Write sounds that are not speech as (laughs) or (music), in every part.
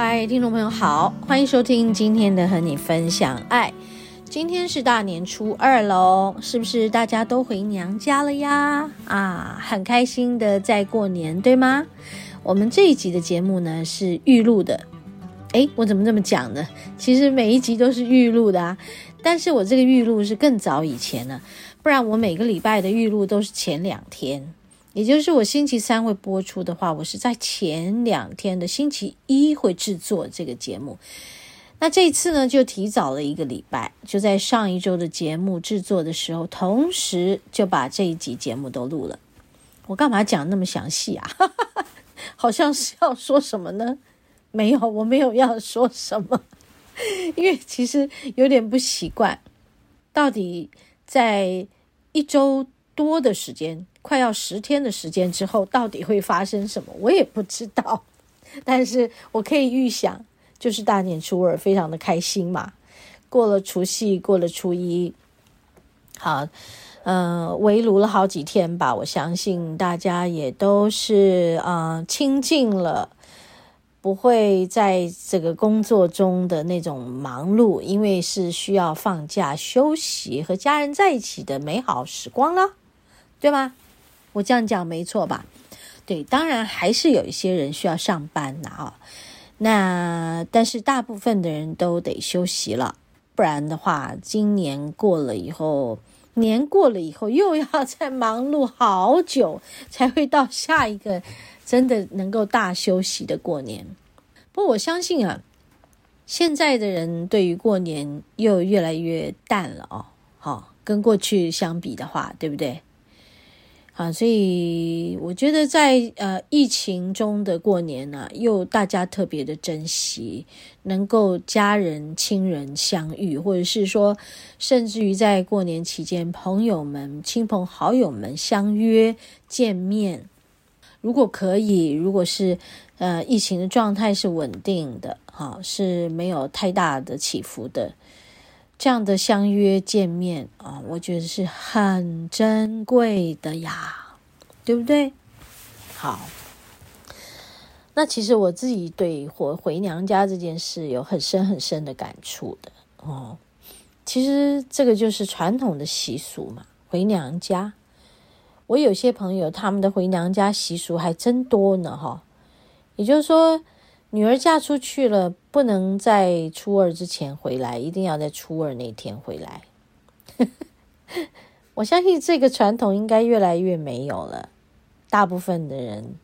嗨，听众朋友好，欢迎收听今天的和你分享爱。今天是大年初二喽，是不是大家都回娘家了呀？啊，很开心的在过年，对吗？我们这一集的节目呢是预录的，诶，我怎么这么讲呢？其实每一集都是预录的啊，但是我这个预录是更早以前了，不然我每个礼拜的预录都是前两天。也就是我星期三会播出的话，我是在前两天的星期一会制作这个节目。那这一次呢，就提早了一个礼拜，就在上一周的节目制作的时候，同时就把这一集节目都录了。我干嘛讲那么详细啊？(laughs) 好像是要说什么呢？没有，我没有要说什么，因为其实有点不习惯。到底在一周多的时间。快要十天的时间之后，到底会发生什么？我也不知道。但是我可以预想，就是大年初二，非常的开心嘛。过了除夕，过了初一，好，嗯、围炉了好几天吧。我相信大家也都是啊、呃，清静了，不会在这个工作中的那种忙碌，因为是需要放假休息，和家人在一起的美好时光了，对吗？我这样讲没错吧？对，当然还是有一些人需要上班的啊。那但是大部分的人都得休息了，不然的话，今年过了以后，年过了以后，又要再忙碌好久，才会到下一个真的能够大休息的过年。不过我相信啊，现在的人对于过年又越来越淡了哦。好，跟过去相比的话，对不对？啊，所以我觉得在呃疫情中的过年呢，又大家特别的珍惜能够家人亲人相遇，或者是说，甚至于在过年期间，朋友们、亲朋好友们相约见面。如果可以，如果是呃疫情的状态是稳定的，哈，是没有太大的起伏的。这样的相约见面啊，我觉得是很珍贵的呀，对不对？好，那其实我自己对回回娘家这件事有很深很深的感触的哦。其实这个就是传统的习俗嘛，回娘家。我有些朋友他们的回娘家习俗还真多呢，哈。也就是说。女儿嫁出去了，不能在初二之前回来，一定要在初二那天回来。(laughs) 我相信这个传统应该越来越没有了，大部分的人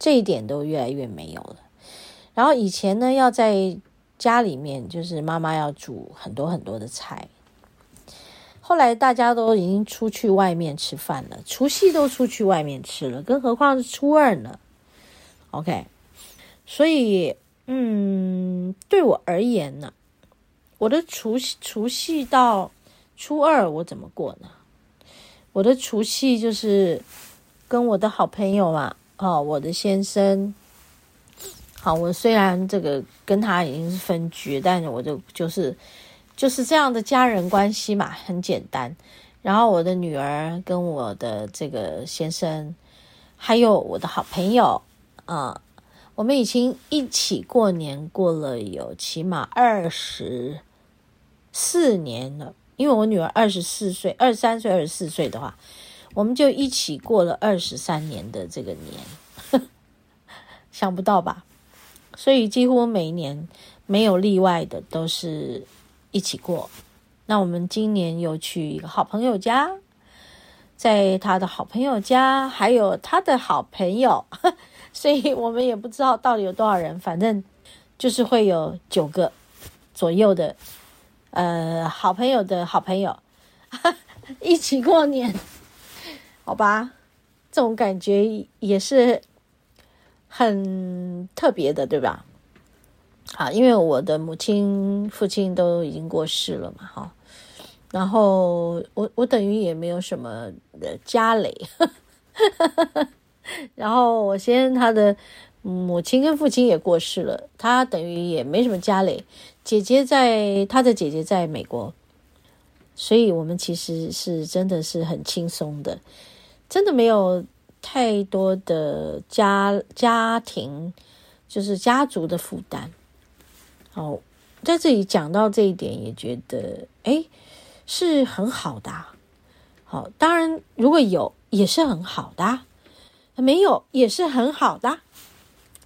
这一点都越来越没有了。然后以前呢，要在家里面，就是妈妈要煮很多很多的菜。后来大家都已经出去外面吃饭了，除夕都出去外面吃了，更何况是初二呢？OK。所以，嗯，对我而言呢，我的除夕除夕到初二我怎么过呢？我的除夕就是跟我的好朋友嘛，哦，我的先生，好，我虽然这个跟他已经是分居，但是我就就是就是这样的家人关系嘛，很简单。然后我的女儿跟我的这个先生，还有我的好朋友，啊。我们已经一起过年过了有起码二十四年了，因为我女儿二十四岁，二十三岁、二十四岁的话，我们就一起过了二十三年的这个年，(laughs) 想不到吧？所以几乎每年没有例外的都是一起过。那我们今年又去一个好朋友家，在他的好朋友家还有他的好朋友，所以我们也不知道到底有多少人，反正就是会有九个左右的，呃，好朋友的好朋友 (laughs) 一起过年，好吧？这种感觉也是很特别的，对吧？啊，因为我的母亲、父亲都已经过世了嘛，哈。然后我我等于也没有什么的家累，(laughs) 然后我先他的母亲跟父亲也过世了，他等于也没什么家累。姐姐在，他的姐姐在美国，所以我们其实是真的是很轻松的，真的没有太多的家家庭，就是家族的负担。好，在这里讲到这一点，也觉得哎。是很好的，好，当然如果有也是很好的，没有也是很好的，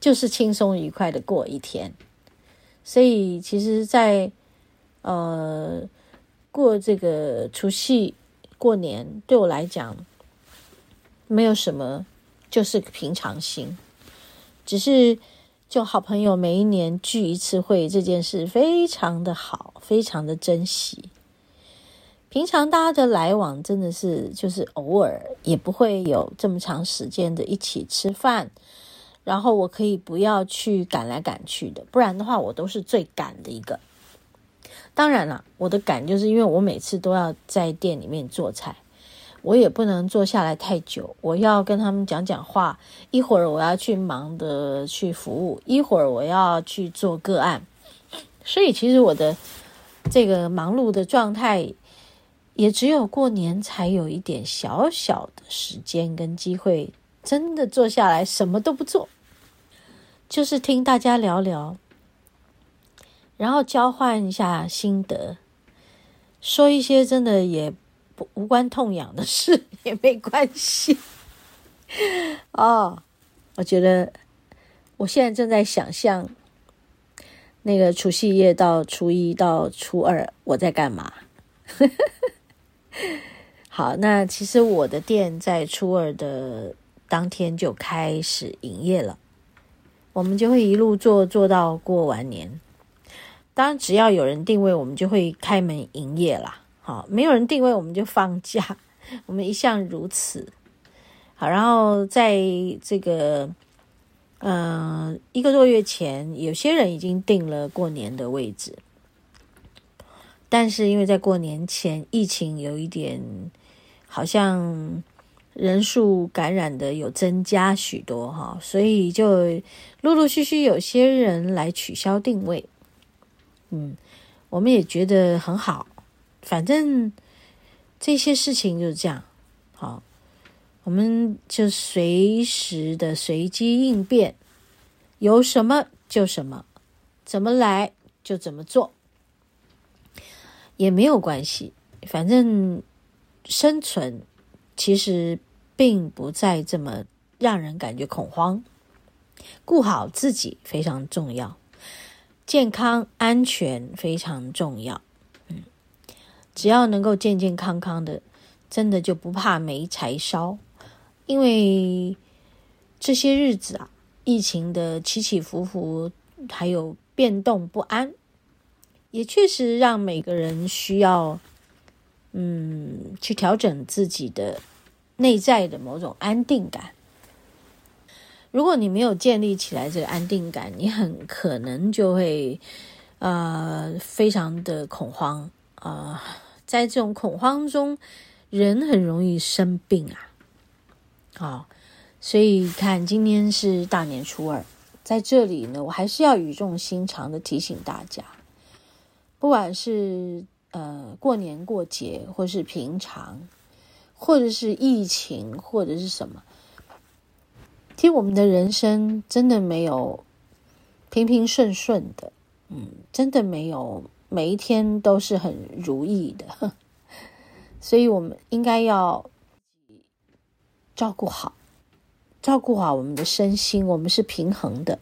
就是轻松愉快的过一天。所以其实在，呃过这个除夕过年，对我来讲没有什么，就是平常心，只是就好朋友每一年聚一次会这件事非常的好，非常的珍惜。平常大家的来往真的是就是偶尔，也不会有这么长时间的一起吃饭。然后我可以不要去赶来赶去的，不然的话我都是最赶的一个。当然了，我的赶就是因为我每次都要在店里面做菜，我也不能坐下来太久，我要跟他们讲讲话。一会儿我要去忙的去服务，一会儿我要去做个案。所以其实我的这个忙碌的状态。也只有过年才有一点小小的时间跟机会，真的坐下来什么都不做，就是听大家聊聊，然后交换一下心得，说一些真的也不无关痛痒的事 (laughs) 也没关系。哦，我觉得我现在正在想象那个除夕夜到初一到初二我在干嘛。(laughs) 好，那其实我的店在初二的当天就开始营业了，我们就会一路做做到过完年。当然，只要有人订位，我们就会开门营业啦。好，没有人订位，我们就放假。(laughs) 我们一向如此。好，然后在这个嗯、一个多月前，有些人已经订了过年的位置。但是因为在过年前疫情有一点，好像人数感染的有增加许多哈，所以就陆陆续续有些人来取消定位。嗯，我们也觉得很好，反正这些事情就是这样，好，我们就随时的随机应变，有什么就什么，怎么来就怎么做。也没有关系，反正生存其实并不再这么让人感觉恐慌。顾好自己非常重要，健康安全非常重要。嗯，只要能够健健康康的，真的就不怕没柴烧。因为这些日子啊，疫情的起起伏伏，还有变动不安。也确实让每个人需要，嗯，去调整自己的内在的某种安定感。如果你没有建立起来这个安定感，你很可能就会，呃，非常的恐慌啊，在这种恐慌中，人很容易生病啊。好，所以看今天是大年初二，在这里呢，我还是要语重心长的提醒大家。不管是呃过年过节，或是平常，或者是疫情，或者是什么，其实我们的人生真的没有平平顺顺的，嗯，真的没有每一天都是很如意的，(laughs) 所以我们应该要照顾好，照顾好我们的身心，我们是平衡的，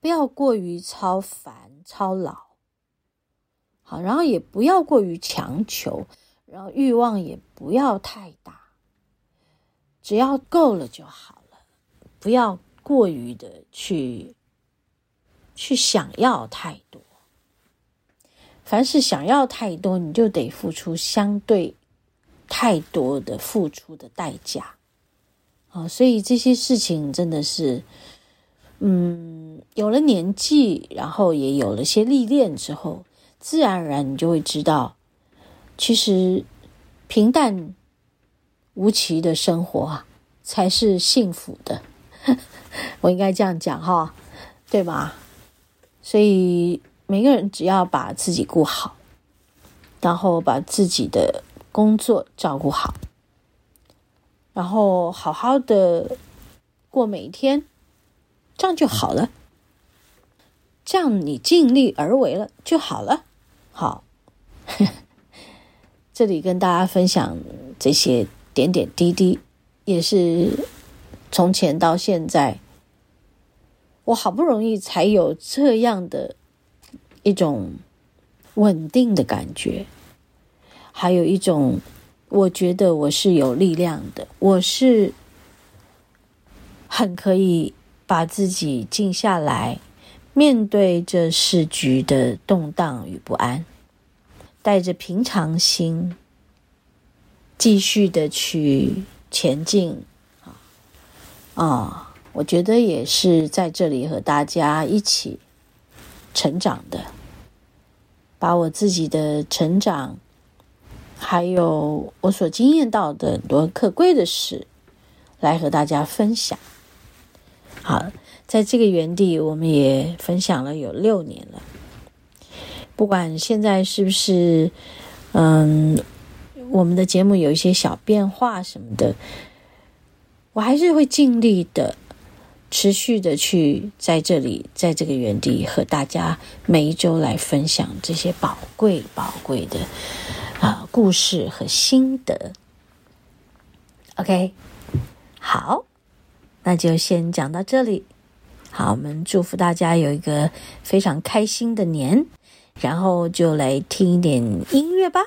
不要过于操烦操劳。好，然后也不要过于强求，然后欲望也不要太大，只要够了就好了，不要过于的去去想要太多。凡是想要太多，你就得付出相对太多的付出的代价。啊，所以这些事情真的是，嗯，有了年纪，然后也有了些历练之后，自然而然你就会知道，其实平淡无奇的生活啊，才是幸福的。(laughs) 我应该这样讲哈，对吧？所以。每个人只要把自己顾好，然后把自己的工作照顾好，然后好好的过每一天，这样就好了。这样你尽力而为了就好了。好，(laughs) 这里跟大家分享这些点点滴滴，也是从前到现在，我好不容易才有这样的。一种稳定的感觉，还有一种，我觉得我是有力量的，我是很可以把自己静下来，面对这世局的动荡与不安，带着平常心，继续的去前进啊啊！我觉得也是在这里和大家一起。成长的，把我自己的成长，还有我所经验到的很多可贵的事，来和大家分享。好，在这个园地，我们也分享了有六年了。不管现在是不是，嗯，我们的节目有一些小变化什么的，我还是会尽力的。持续的去在这里，在这个园地和大家每一周来分享这些宝贵宝贵的啊、故事和心得。OK，好，那就先讲到这里。好，我们祝福大家有一个非常开心的年，然后就来听一点音乐吧。